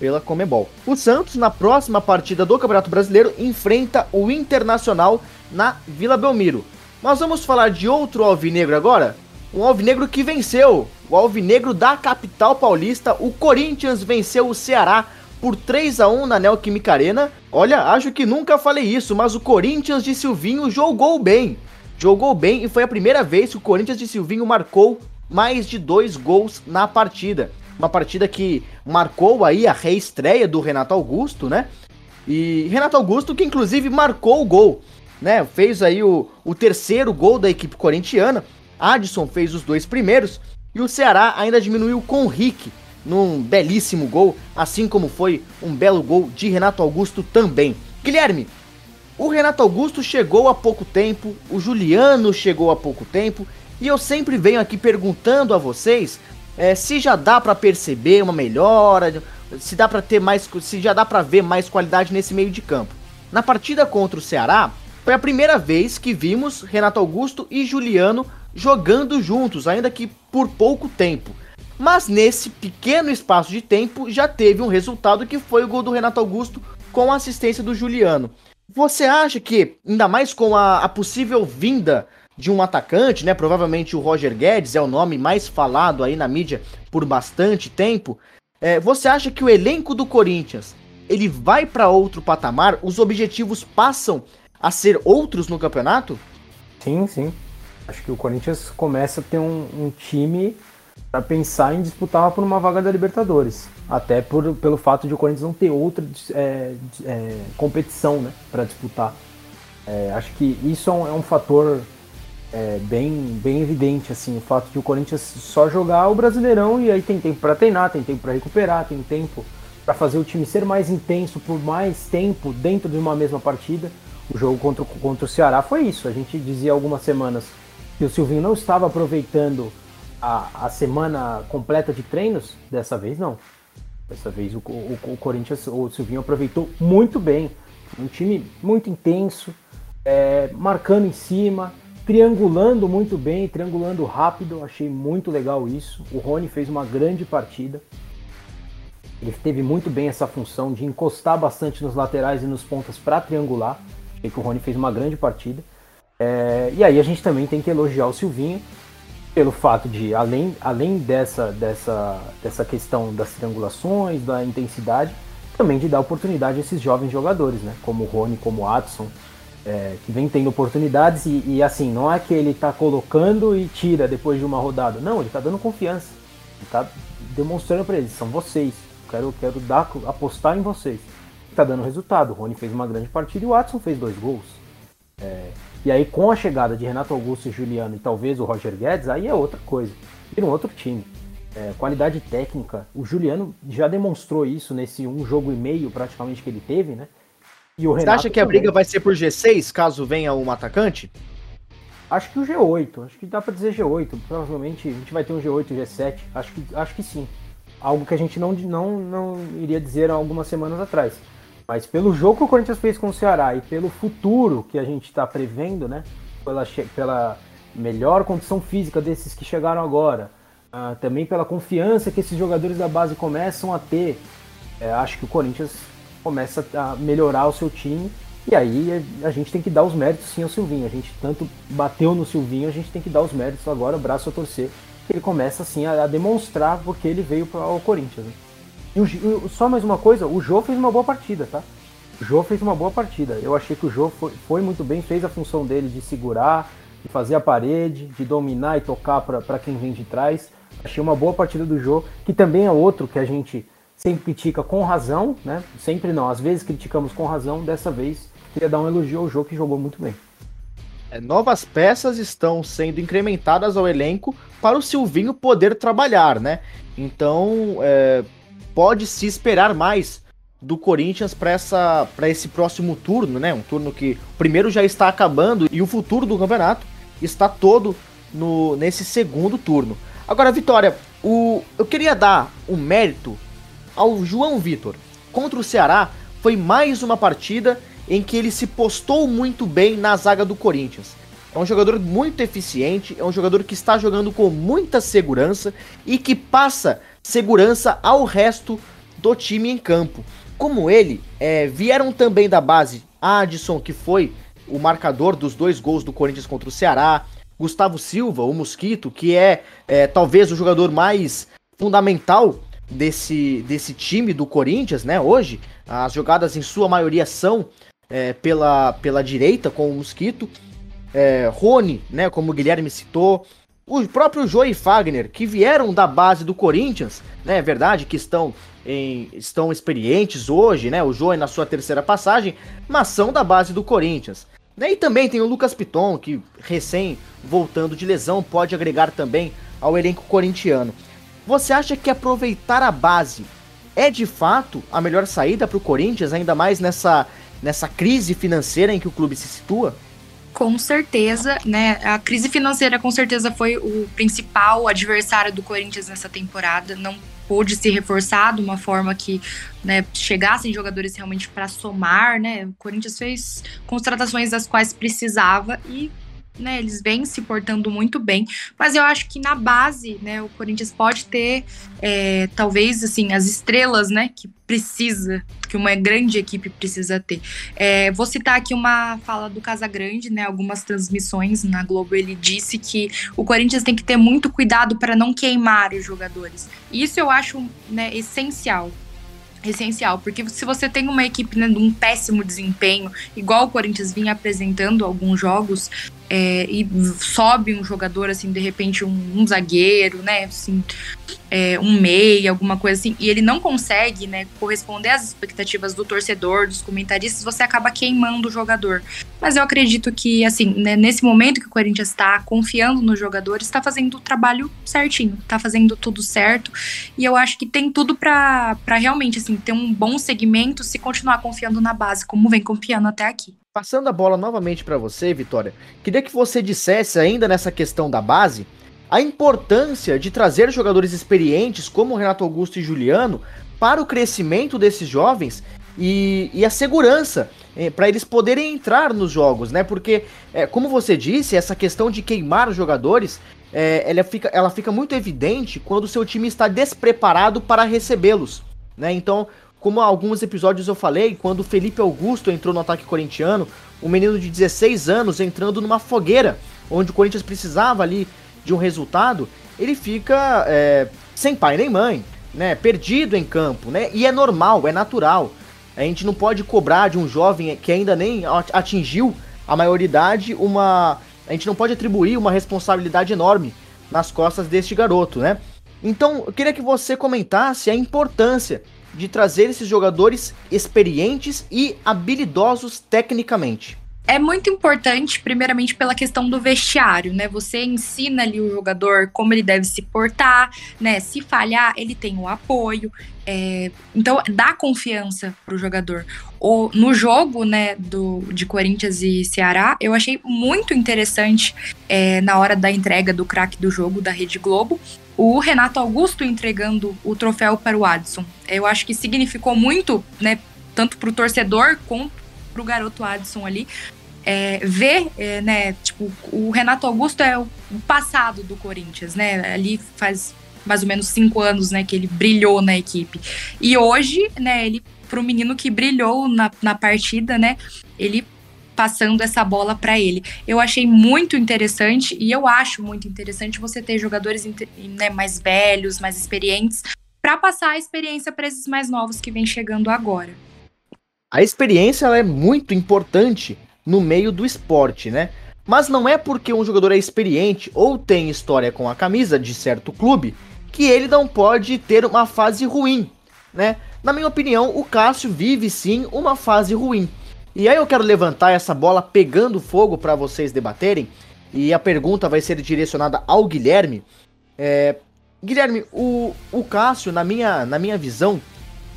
Speaker 2: pela Comebol. O Santos, na próxima partida do Campeonato Brasileiro, enfrenta o Internacional na Vila Belmiro. Nós vamos falar de outro alvinegro agora, um alvinegro que venceu, o alvinegro da capital paulista, o Corinthians venceu o Ceará por 3 a 1 na Neoquímica Arena. Olha, acho que nunca falei isso, mas o Corinthians de Silvinho jogou bem. Jogou bem e foi a primeira vez que o Corinthians de Silvinho marcou mais de dois gols na partida. Uma partida que marcou aí a reestreia do Renato Augusto, né? E Renato Augusto que inclusive marcou o gol né? Fez aí o, o terceiro gol da equipe corintiana. Adson fez os dois primeiros. E o Ceará ainda diminuiu com o Rick num belíssimo gol, assim como foi um belo gol de Renato Augusto também. Guilherme, o Renato Augusto chegou há pouco tempo, o Juliano chegou há pouco tempo, e eu sempre venho aqui perguntando a vocês é, se já dá para perceber uma melhora, se dá para ter mais, se já dá para ver mais qualidade nesse meio de campo. Na partida contra o Ceará, foi a primeira vez que vimos Renato Augusto e Juliano jogando juntos, ainda que por pouco tempo. Mas nesse pequeno espaço de tempo já teve um resultado que foi o gol do Renato Augusto com a assistência do Juliano. Você acha que, ainda mais com a, a possível vinda de um atacante, né? Provavelmente o Roger Guedes é o nome mais falado aí na mídia por bastante tempo. É, você acha que o elenco do Corinthians ele vai para outro patamar? Os objetivos passam a ser outros no campeonato?
Speaker 4: Sim, sim. Acho que o Corinthians começa a ter um, um time para pensar em disputar por uma vaga da Libertadores. Até por, pelo fato de o Corinthians não ter outra é, é, competição né, para disputar. É, acho que isso é um, é um fator é, bem, bem evidente, assim, o fato de o Corinthians só jogar o Brasileirão e aí tem tempo para treinar, tem tempo para recuperar, tem tempo para fazer o time ser mais intenso por mais tempo dentro de uma mesma partida. O jogo contra, contra o Ceará foi isso. A gente dizia algumas semanas que o Silvinho não estava aproveitando a, a semana completa de treinos. Dessa vez, não. Dessa vez o, o, o Corinthians, o Silvinho aproveitou muito bem. Um time muito intenso, é, marcando em cima, triangulando muito bem, triangulando rápido. Achei muito legal isso. O Rony fez uma grande partida. Ele teve muito bem essa função de encostar bastante nos laterais e nos pontas para triangular. Achei que o Rony fez uma grande partida. É, e aí a gente também tem que elogiar o Silvinho pelo fato de, além, além dessa, dessa, dessa questão das triangulações, da intensidade, também de dar oportunidade a esses jovens jogadores, né? Como o Rony, como o Adson, é, que vem tendo oportunidades e, e, assim, não é que ele está colocando e tira depois de uma rodada. Não, ele está dando confiança. Ele está demonstrando para eles, são vocês. Quero, quero dar, apostar em vocês está dando resultado. O Rony fez uma grande partida e o Watson fez dois gols. É, e aí, com a chegada de Renato Augusto e Juliano e talvez o Roger Guedes, aí é outra coisa. Vira um outro time. É, qualidade técnica. O Juliano já demonstrou isso nesse um jogo e meio praticamente que ele teve, né?
Speaker 2: E o Você acha que a briga vai ser por G6 caso venha um atacante?
Speaker 4: Acho que o G8, acho que dá para dizer G8. Provavelmente a gente vai ter um G8, G7. Acho que, acho que sim. Algo que a gente não, não, não iria dizer há algumas semanas atrás. Mas pelo jogo que o Corinthians fez com o Ceará e pelo futuro que a gente está prevendo, né? Pela, pela melhor condição física desses que chegaram agora, uh, também pela confiança que esses jogadores da base começam a ter, é, acho que o Corinthians começa a melhorar o seu time e aí a gente tem que dar os méritos sim ao Silvinho. A gente tanto bateu no Silvinho, a gente tem que dar os méritos agora, braço a torcer, que ele começa assim a, demonstrar porque ele veio para o Corinthians. Né? E o, só mais uma coisa, o Jô fez uma boa partida, tá? O Jô fez uma boa partida. Eu achei que o Jô foi, foi muito bem, fez a função dele de segurar, de fazer a parede, de dominar e tocar para quem vem de trás. Achei uma boa partida do Jô, que também é outro que a gente sempre critica com razão, né? Sempre não, às vezes criticamos com razão, dessa vez queria dar um elogio ao jogo que jogou muito bem.
Speaker 2: É, novas peças estão sendo incrementadas ao elenco para o Silvinho poder trabalhar, né? Então é, pode se esperar mais do Corinthians para esse próximo turno, né? Um turno que o primeiro já está acabando e o futuro do campeonato está todo no, nesse segundo turno. Agora, Vitória, o, eu queria dar o um mérito ao João Vitor. Contra o Ceará, foi mais uma partida em que ele se postou muito bem na zaga do Corinthians. É um jogador muito eficiente, é um jogador que está jogando com muita segurança e que passa segurança ao resto do time em campo. Como ele, é, vieram também da base Adson, que foi o marcador dos dois gols do Corinthians contra o Ceará, Gustavo Silva, o Mosquito, que é, é talvez o jogador mais fundamental desse, desse time do Corinthians, né? Hoje, as jogadas em sua maioria são é, pela, pela direita com o Mosquito. É, Rony, né? Como o Guilherme citou. O próprio Joey Fagner, que vieram da base do Corinthians, né? É verdade que estão, em, estão experientes hoje, né? O Joey na sua terceira passagem, mas são da base do Corinthians. Né? E também tem o Lucas Piton, que recém voltando de lesão, pode agregar também ao elenco corintiano. Você acha que aproveitar a base é de fato a melhor saída para o Corinthians, ainda mais nessa, nessa crise financeira em que o clube se situa?
Speaker 3: Com certeza, né? A crise financeira com certeza foi o principal adversário do Corinthians nessa temporada. Não pôde se reforçar de uma forma que né, chegassem jogadores realmente para somar, né? O Corinthians fez contratações das quais precisava e né, eles vêm se portando muito bem, mas eu acho que na base, né, o Corinthians pode ter, é, talvez, assim, as estrelas, né, que precisa, que uma grande equipe precisa ter. É, vou citar aqui uma fala do Casagrande, né, algumas transmissões na Globo, ele disse que o Corinthians tem que ter muito cuidado para não queimar os jogadores. Isso eu acho, né, essencial, essencial, porque se você tem uma equipe né, de um péssimo desempenho, igual o Corinthians vinha apresentando alguns jogos, é, e sobe um jogador, assim, de repente um, um zagueiro, né, assim, é, um meia, alguma coisa assim, e ele não consegue, né, corresponder às expectativas do torcedor, dos comentaristas, você acaba queimando o jogador. Mas eu acredito que, assim, né, nesse momento que o Corinthians está confiando no jogador, está fazendo o trabalho certinho, está fazendo tudo certo, e eu acho que tem tudo para realmente, assim, ter um bom segmento se continuar confiando na base, como vem confiando até aqui.
Speaker 2: Passando a bola novamente para você, Vitória, queria que você dissesse ainda nessa questão da base a importância de trazer jogadores experientes como Renato Augusto e Juliano para o crescimento desses jovens e, e a segurança eh, para eles poderem entrar nos jogos, né? Porque, eh, como você disse, essa questão de queimar os jogadores eh, ela, fica, ela fica muito evidente quando o seu time está despreparado para recebê-los. Né? Então, como alguns episódios eu falei, quando Felipe Augusto entrou no ataque corintiano, um menino de 16 anos entrando numa fogueira, onde o Corinthians precisava ali de um resultado, ele fica é, sem pai nem mãe, né? Perdido em campo, né? E é normal, é natural. A gente não pode cobrar de um jovem que ainda nem atingiu a maioridade uma. A gente não pode atribuir uma responsabilidade enorme nas costas deste garoto, né? Então, eu queria que você comentasse a importância de trazer esses jogadores experientes e habilidosos tecnicamente.
Speaker 3: é muito importante, primeiramente, pela questão do vestiário, né? Você ensina ali o jogador como ele deve se portar, né? Se falhar, ele tem o apoio. É... então, dá confiança pro jogador. O, no jogo, né, do, de Corinthians e Ceará, eu achei muito interessante é, na hora da entrega do craque do jogo da Rede Globo, o Renato Augusto entregando o troféu para o Adson. Eu acho que significou muito, né, tanto para o torcedor quanto para o garoto Adson ali, é, ver, é, né, tipo, o Renato Augusto é o passado do Corinthians, né, ali faz mais ou menos cinco anos, né, que ele brilhou na equipe. E hoje, né, ele, pro menino que brilhou na, na partida, né, ele passando essa bola para ele. Eu achei muito interessante e eu acho muito interessante você ter jogadores né, mais velhos, mais experientes, para passar a experiência para esses mais novos que vem chegando agora.
Speaker 2: A experiência é muito importante no meio do esporte, né? Mas não é porque um jogador é experiente ou tem história com a camisa de certo clube que ele não pode ter uma fase ruim, né? Na minha opinião, o Cássio vive sim uma fase ruim. E aí eu quero levantar essa bola pegando fogo para vocês debaterem. E a pergunta vai ser direcionada ao Guilherme. É, Guilherme, o, o Cássio, na minha, na minha visão,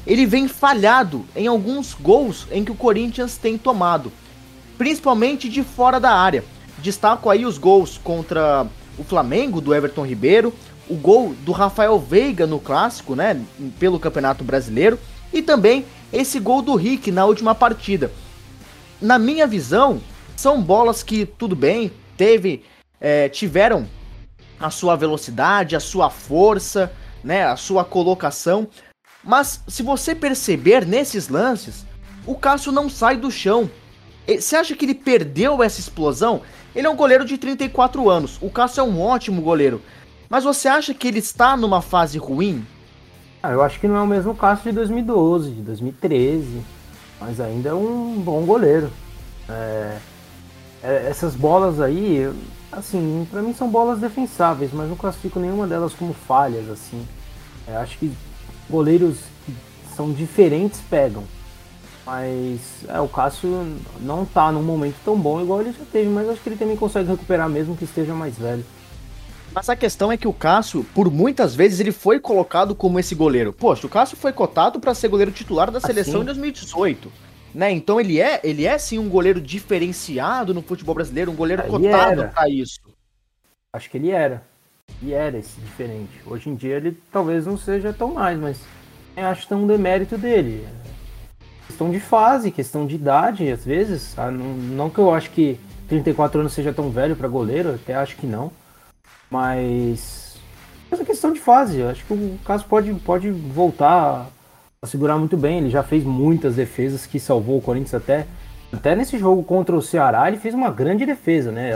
Speaker 2: ele vem falhado em alguns gols em que o Corinthians tem tomado principalmente de fora da área. Destaco aí os gols contra o Flamengo, do Everton Ribeiro, o gol do Rafael Veiga no clássico, né, pelo Campeonato Brasileiro, e também esse gol do Rick na última partida. Na minha visão, são bolas que, tudo bem, teve, é, tiveram a sua velocidade, a sua força, né, a sua colocação, mas se você perceber nesses lances, o Cássio não sai do chão, você acha que ele perdeu essa explosão? Ele é um goleiro de 34 anos. O Cássio é um ótimo goleiro. Mas você acha que ele está numa fase ruim?
Speaker 4: Ah, eu acho que não é o mesmo Cássio de 2012, de 2013. Mas ainda é um bom goleiro. É, é, essas bolas aí, assim, para mim são bolas defensáveis, mas não classifico nenhuma delas como falhas, assim. É, acho que goleiros que são diferentes pegam. Mas é, o Cássio não tá num momento tão bom igual ele já teve, mas acho que ele também consegue recuperar mesmo que esteja mais velho.
Speaker 2: Mas a questão é que o Cássio, por muitas vezes, ele foi colocado como esse goleiro. Poxa, o Cássio foi cotado para ser goleiro titular da seleção assim? em 2018. Né? Então ele é, ele é sim um goleiro diferenciado no futebol brasileiro, um goleiro cotado para isso.
Speaker 4: Acho que ele era. E era esse diferente. Hoje em dia ele talvez não seja tão mais, mas acho que tem um demérito dele questão de fase, questão de idade, às vezes. Ah, não, não que eu acho que 34 anos seja tão velho para goleiro, até acho que não. Mas essa questão de fase, eu acho que o caso pode, pode voltar a segurar muito bem. Ele já fez muitas defesas que salvou o Corinthians até. Até nesse jogo contra o Ceará, ele fez uma grande defesa, né?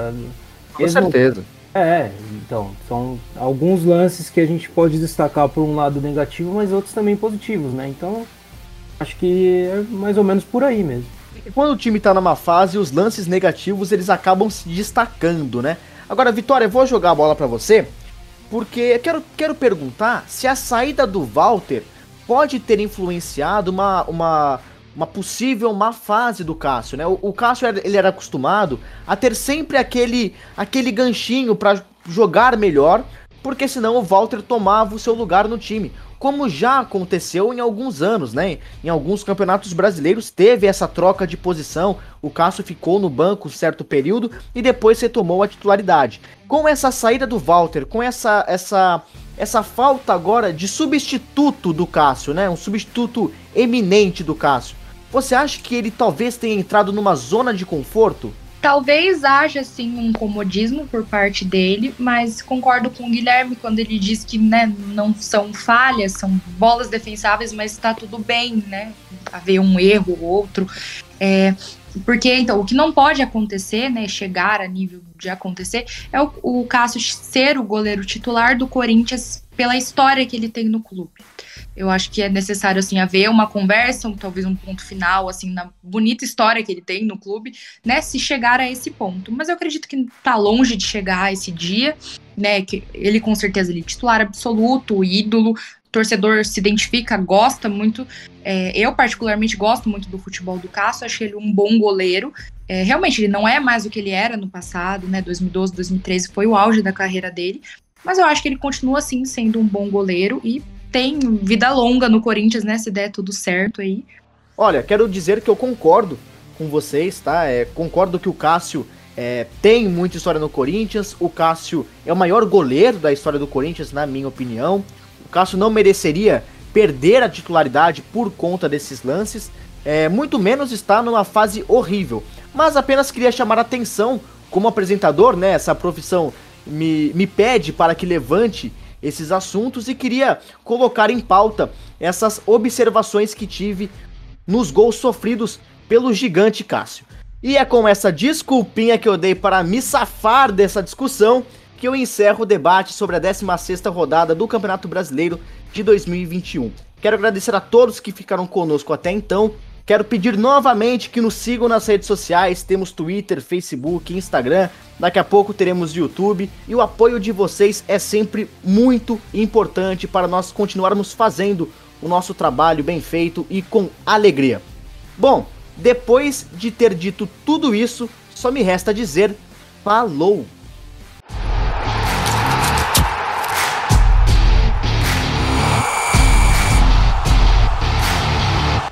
Speaker 2: Com certeza.
Speaker 4: É, então, são alguns lances que a gente pode destacar por um lado negativo, mas outros também positivos, né? Então, Acho que é mais ou menos por aí mesmo.
Speaker 2: Quando o time tá numa fase, os lances negativos eles acabam se destacando, né? Agora, Vitória, eu vou jogar a bola para você, porque quero, quero perguntar se a saída do Walter pode ter influenciado uma, uma, uma possível má fase do Cássio, né? O, o Cássio ele era acostumado a ter sempre aquele, aquele ganchinho para jogar melhor, porque senão o Walter tomava o seu lugar no time como já aconteceu em alguns anos, né? Em alguns campeonatos brasileiros teve essa troca de posição, o Cássio ficou no banco certo período e depois retomou a titularidade. Com essa saída do Walter, com essa essa essa falta agora de substituto do Cássio, né? Um substituto eminente do Cássio. Você acha que ele talvez tenha entrado numa zona de conforto?
Speaker 3: Talvez haja sim um comodismo por parte dele, mas concordo com o Guilherme quando ele diz que né, não são falhas, são bolas defensáveis, mas está tudo bem, né? Haver um erro ou outro. É, porque, então, o que não pode acontecer, né, chegar a nível de acontecer, é o, o Cássio ser o goleiro titular do Corinthians pela história que ele tem no clube. Eu acho que é necessário assim haver uma conversa, um, talvez um ponto final assim na bonita história que ele tem no clube, né, se chegar a esse ponto. Mas eu acredito que tá longe de chegar a esse dia, né, que ele com certeza ele é titular absoluto, ídolo, torcedor se identifica, gosta muito. É, eu, particularmente, gosto muito do futebol do Cássio, acho ele um bom goleiro. É, realmente, ele não é mais o que ele era no passado, né? 2012, 2013 foi o auge da carreira dele. Mas eu acho que ele continua, assim, sendo um bom goleiro e tem vida longa no Corinthians, né? Se der tudo certo aí.
Speaker 2: Olha, quero dizer que eu concordo com vocês, tá? É, concordo que o Cássio é, tem muita história no Corinthians. O Cássio é o maior goleiro da história do Corinthians, na minha opinião. O Cássio não mereceria perder a titularidade por conta desses lances, é, muito menos está numa fase horrível. Mas apenas queria chamar a atenção, como apresentador, né? Essa profissão me, me pede para que levante esses assuntos e queria colocar em pauta essas observações que tive nos gols sofridos pelo gigante Cássio. E é com essa desculpinha que eu dei para me safar dessa discussão que eu encerro o debate sobre a 16ª rodada do Campeonato Brasileiro de 2021. Quero agradecer a todos que ficaram conosco até então. Quero pedir novamente que nos sigam nas redes sociais, temos Twitter, Facebook, Instagram, daqui a pouco teremos YouTube e o apoio de vocês é sempre muito importante para nós continuarmos fazendo o nosso trabalho bem feito e com alegria. Bom, depois de ter dito tudo isso, só me resta dizer falou!